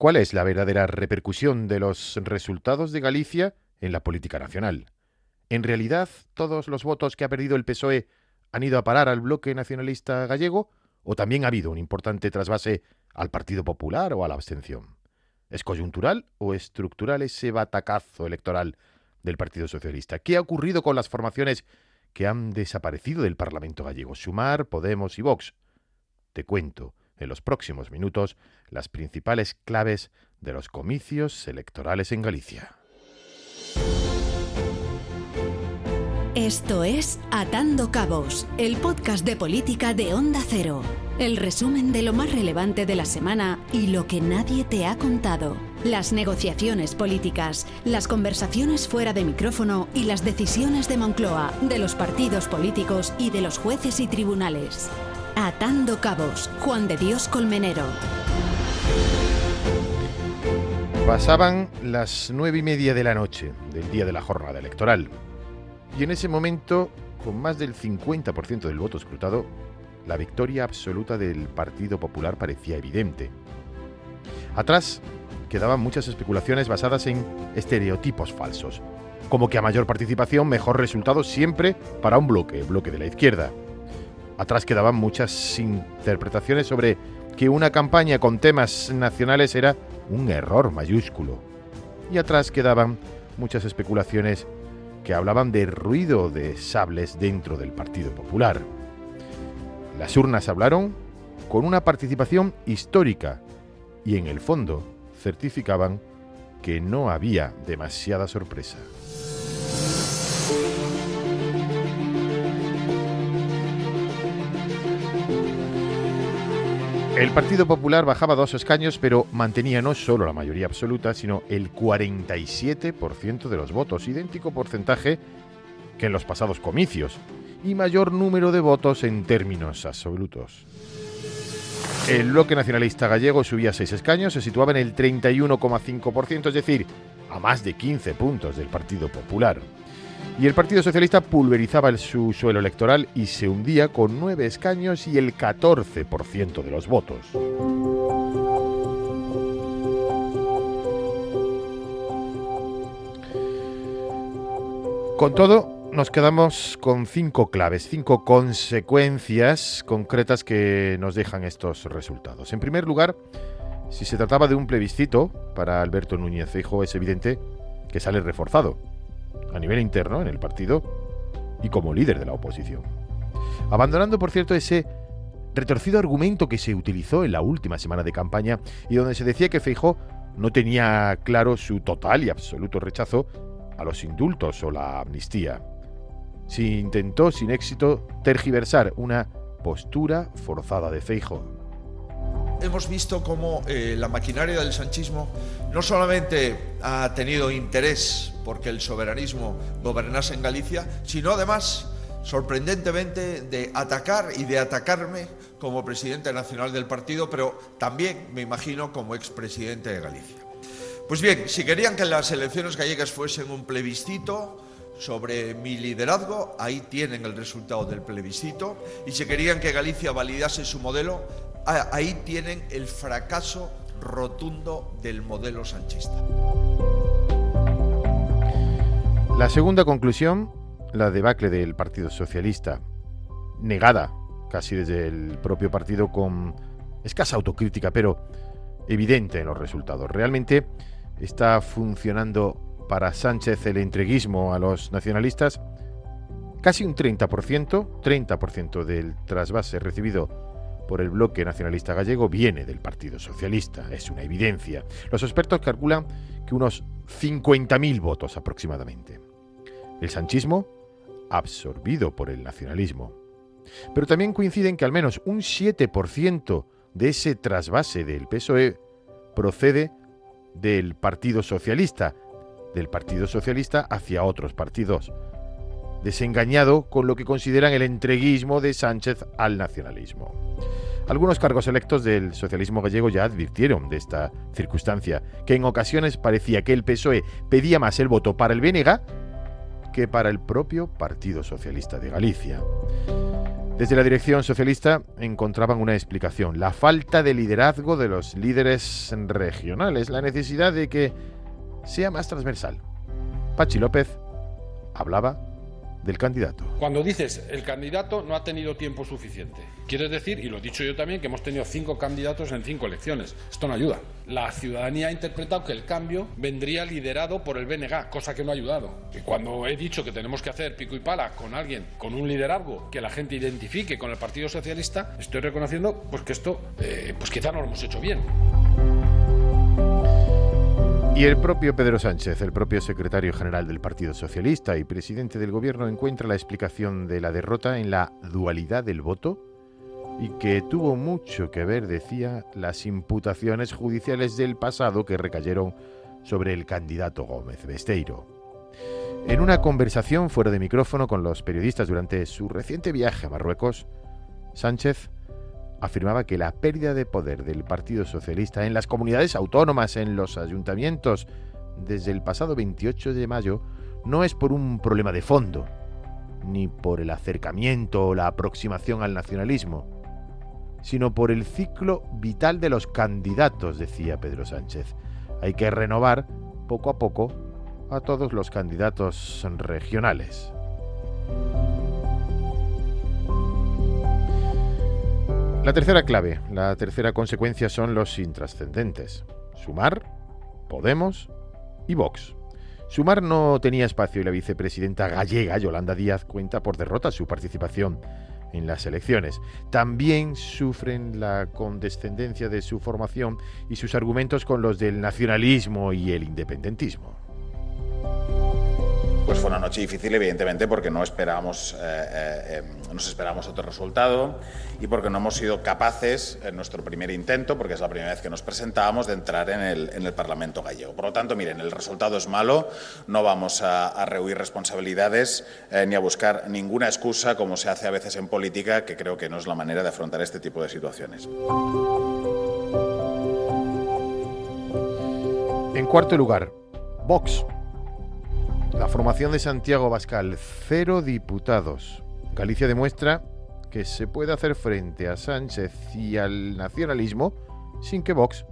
¿Cuál es la verdadera repercusión de los resultados de Galicia en la política nacional? ¿En realidad todos los votos que ha perdido el PSOE han ido a parar al bloque nacionalista gallego? ¿O también ha habido un importante trasvase al Partido Popular o a la abstención? ¿Es coyuntural o estructural ese batacazo electoral del Partido Socialista? ¿Qué ha ocurrido con las formaciones que han desaparecido del Parlamento gallego? Sumar, Podemos y Vox. Te cuento en los próximos minutos las principales claves de los comicios electorales en Galicia. Esto es Atando Cabos, el podcast de política de Onda Cero. El resumen de lo más relevante de la semana y lo que nadie te ha contado. Las negociaciones políticas, las conversaciones fuera de micrófono y las decisiones de Moncloa, de los partidos políticos y de los jueces y tribunales. Atando Cabos, Juan de Dios Colmenero. Pasaban las nueve y media de la noche del día de la jornada electoral. Y en ese momento, con más del 50% del voto escrutado, la victoria absoluta del Partido Popular parecía evidente. Atrás quedaban muchas especulaciones basadas en estereotipos falsos, como que a mayor participación, mejor resultado siempre para un bloque, el bloque de la izquierda. Atrás quedaban muchas interpretaciones sobre que una campaña con temas nacionales era un error mayúsculo. Y atrás quedaban muchas especulaciones que hablaban de ruido de sables dentro del Partido Popular. Las urnas hablaron con una participación histórica y en el fondo certificaban que no había demasiada sorpresa. El Partido Popular bajaba dos escaños, pero mantenía no solo la mayoría absoluta, sino el 47% de los votos, idéntico porcentaje que en los pasados comicios, y mayor número de votos en términos absolutos. El bloque nacionalista gallego subía seis escaños, se situaba en el 31,5%, es decir, a más de 15 puntos del Partido Popular. Y el Partido Socialista pulverizaba su suelo electoral y se hundía con nueve escaños y el 14% de los votos. Con todo, nos quedamos con cinco claves, cinco consecuencias concretas que nos dejan estos resultados. En primer lugar, si se trataba de un plebiscito para Alberto Núñez Feijóo, es evidente que sale reforzado a nivel interno en el partido y como líder de la oposición. Abandonando, por cierto, ese retorcido argumento que se utilizó en la última semana de campaña y donde se decía que Feijó no tenía claro su total y absoluto rechazo a los indultos o la amnistía. Se intentó sin éxito tergiversar una postura forzada de Feijo hemos visto cómo eh, la maquinaria del sanchismo no solamente ha tenido interés porque el soberanismo gobernase en Galicia, sino además, sorprendentemente, de atacar y de atacarme como presidente nacional del partido, pero también, me imagino, como expresidente de Galicia. Pues bien, si querían que las elecciones gallegas fuesen un plebiscito, sobre mi liderazgo, ahí tienen el resultado del plebiscito, y si querían que Galicia validase su modelo, ahí tienen el fracaso rotundo del modelo sanchista. La segunda conclusión, la debacle del Partido Socialista, negada casi desde el propio partido con escasa autocrítica, pero evidente en los resultados. Realmente está funcionando para Sánchez el entreguismo a los nacionalistas. Casi un 30%, 30% del trasvase recibido por el bloque nacionalista gallego viene del Partido Socialista, es una evidencia. Los expertos calculan que unos 50.000 votos aproximadamente. El sanchismo absorbido por el nacionalismo. Pero también coinciden que al menos un 7% de ese trasvase del PSOE procede del Partido Socialista, del Partido Socialista hacia otros partidos, desengañado con lo que consideran el entreguismo de Sánchez al nacionalismo. Algunos cargos electos del socialismo gallego ya advirtieron de esta circunstancia, que en ocasiones parecía que el PSOE pedía más el voto para el BNG que para el propio Partido Socialista de Galicia. Desde la dirección socialista encontraban una explicación, la falta de liderazgo de los líderes regionales, la necesidad de que sea más transversal. Pachi López hablaba del candidato. Cuando dices el candidato no ha tenido tiempo suficiente, quieres decir, y lo he dicho yo también, que hemos tenido cinco candidatos en cinco elecciones. Esto no ayuda. La ciudadanía ha interpretado que el cambio vendría liderado por el BNG, cosa que no ha ayudado. Y cuando he dicho que tenemos que hacer pico y pala con alguien, con un liderazgo que la gente identifique con el Partido Socialista, estoy reconociendo pues que esto, eh, pues quizá no lo hemos hecho bien. Y el propio Pedro Sánchez, el propio secretario general del Partido Socialista y presidente del Gobierno, encuentra la explicación de la derrota en la dualidad del voto y que tuvo mucho que ver, decía, las imputaciones judiciales del pasado que recayeron sobre el candidato Gómez Besteiro. En una conversación fuera de micrófono con los periodistas durante su reciente viaje a Marruecos, Sánchez afirmaba que la pérdida de poder del Partido Socialista en las comunidades autónomas, en los ayuntamientos, desde el pasado 28 de mayo, no es por un problema de fondo, ni por el acercamiento o la aproximación al nacionalismo, sino por el ciclo vital de los candidatos, decía Pedro Sánchez. Hay que renovar poco a poco a todos los candidatos regionales. La tercera clave, la tercera consecuencia son los intrascendentes. Sumar, Podemos y Vox. Sumar no tenía espacio y la vicepresidenta gallega Yolanda Díaz cuenta por derrota su participación en las elecciones. También sufren la condescendencia de su formación y sus argumentos con los del nacionalismo y el independentismo. Pues fue una noche difícil, evidentemente, porque no esperábamos, eh, eh, em, esperábamos otro resultado y porque no hemos sido capaces, en nuestro primer intento, porque es la primera vez que nos presentábamos, de entrar en el, en el Parlamento gallego. Por lo tanto, miren, el resultado es malo, no vamos a, a rehuir responsabilidades eh, ni a buscar ninguna excusa, como se hace a veces en política, que creo que no es la manera de afrontar este tipo de situaciones. En cuarto lugar, Vox. La formación de Santiago Bascal, cero diputados. Galicia demuestra que se puede hacer frente a Sánchez y al nacionalismo sin que Vox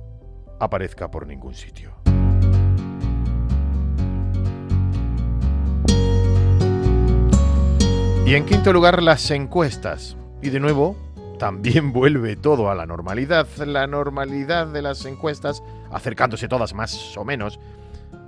aparezca por ningún sitio. Y en quinto lugar, las encuestas. Y de nuevo, también vuelve todo a la normalidad. La normalidad de las encuestas, acercándose todas más o menos,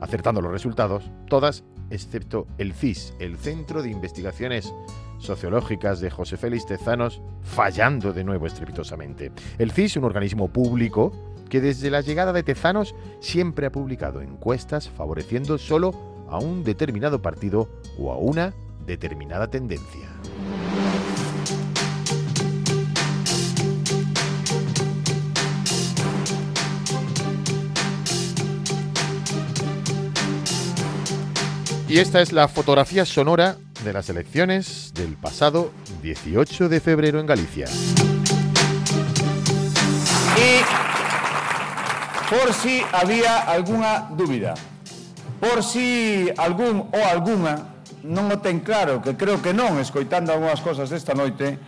acertando los resultados, todas excepto el CIS, el Centro de Investigaciones Sociológicas de José Félix Tezanos, fallando de nuevo estrepitosamente. El CIS, un organismo público que desde la llegada de Tezanos siempre ha publicado encuestas favoreciendo solo a un determinado partido o a una determinada tendencia. Y esta es la fotografía sonora de las elecciones del pasado 18 de febrero en Galicia. E por si había algunha dúbida, por si algún ou algunha non o ten claro, que creo que non, escoitando algunhas cosas desta noite,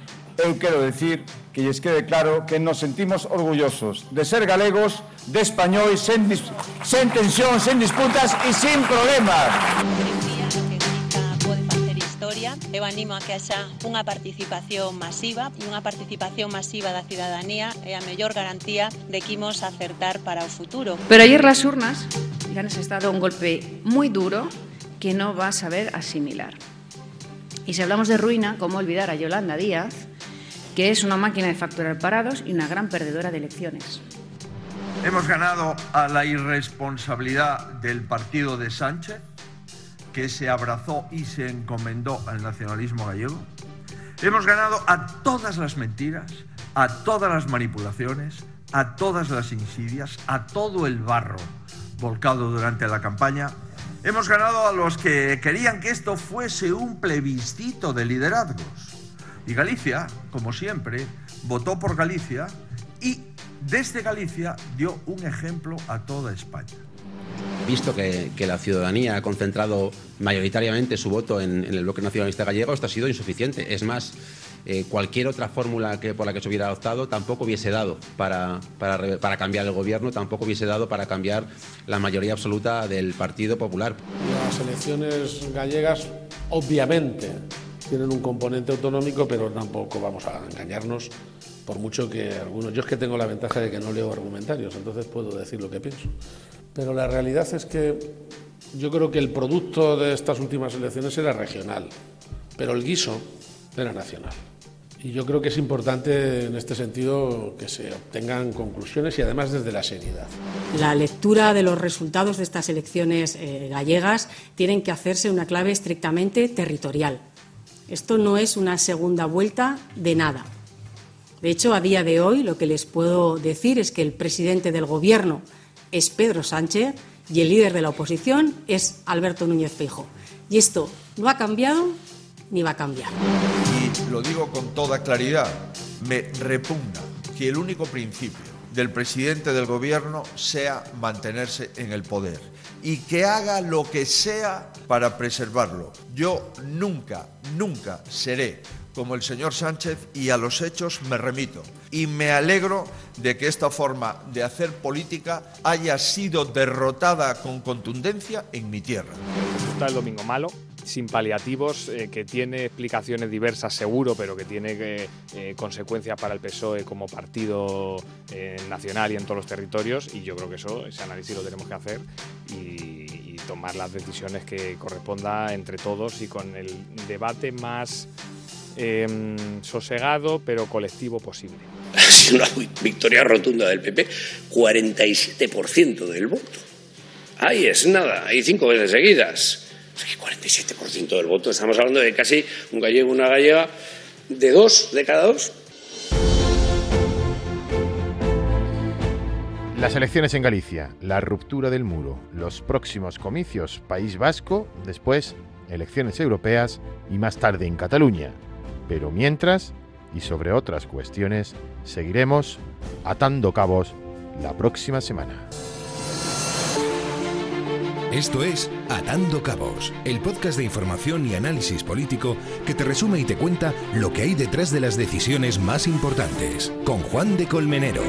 eu quero decir que lles quede claro que nos sentimos orgullosos de ser galegos, de españois, sen, sen tensión, sen disputas e sin problemas. Eu animo a que haxa unha participación masiva e unha participación masiva da cidadanía é a mellor garantía de que imos acertar para o futuro. Pero ayer las urnas le han estado un golpe moi duro que no va a saber asimilar. Y si hablamos de ruina, ¿cómo olvidar a Yolanda Díaz, que es una máquina de facturar parados y una gran perdedora de elecciones? Hemos ganado a la irresponsabilidad del partido de Sánchez, que se abrazó y se encomendó al nacionalismo gallego. Hemos ganado a todas las mentiras, a todas las manipulaciones, a todas las insidias, a todo el barro volcado durante la campaña. Hemos ganado a los que querían que esto fuese un plebiscito de liderazgos. Y Galicia, como siempre, votó por Galicia y desde Galicia dio un ejemplo a toda España visto que, que, la ciudadanía ha concentrado mayoritariamente su voto en, en, el bloque nacionalista gallego, esto ha sido insuficiente. Es más, eh, cualquier otra fórmula que, por la que se hubiera adoptado tampoco hubiese dado para, para, para cambiar el gobierno, tampoco hubiese dado para cambiar la mayoría absoluta del Partido Popular. Las elecciones gallegas, obviamente, tienen un componente autonómico, pero tampoco vamos a engañarnos, por mucho que algunos. Yo es que tengo la ventaja de que no leo argumentarios, entonces puedo decir lo que pienso. Pero la realidad es que yo creo que el producto de estas últimas elecciones era regional, pero el guiso era nacional. Y yo creo que es importante en este sentido que se obtengan conclusiones y además desde la seriedad. La lectura de los resultados de estas elecciones eh, gallegas tienen que hacerse una clave estrictamente territorial. Esto no es una segunda vuelta de nada. De hecho, a día de hoy lo que les puedo decir es que el presidente del Gobierno es Pedro Sánchez y el líder de la oposición es Alberto Núñez Feijóo. Y esto no ha cambiado ni va a cambiar. Y lo digo con toda claridad, me repugna que el único principio del presidente del gobierno sea mantenerse en el poder y que haga lo que sea para preservarlo. Yo nunca, nunca seré como el señor Sánchez y a los hechos me remito. Y me alegro de que esta forma de hacer política haya sido derrotada con contundencia en mi tierra. Está el domingo malo, sin paliativos, eh, que tiene explicaciones diversas seguro, pero que tiene eh, eh, consecuencias para el PSOE como partido eh, nacional y en todos los territorios. Y yo creo que eso, ese análisis lo tenemos que hacer y, y tomar las decisiones que corresponda entre todos y con el debate más eh, sosegado pero colectivo posible. Ha sido una victoria rotunda del PP, 47% del voto. Ahí es nada, hay cinco veces seguidas. Es que 47% del voto, estamos hablando de casi un gallego, una gallega, de dos, de cada dos. Las elecciones en Galicia, la ruptura del muro, los próximos comicios País Vasco, después elecciones europeas y más tarde en Cataluña. Pero mientras, y sobre otras cuestiones, seguiremos atando cabos la próxima semana. Esto es Atando Cabos, el podcast de información y análisis político que te resume y te cuenta lo que hay detrás de las decisiones más importantes, con Juan de Colmenero.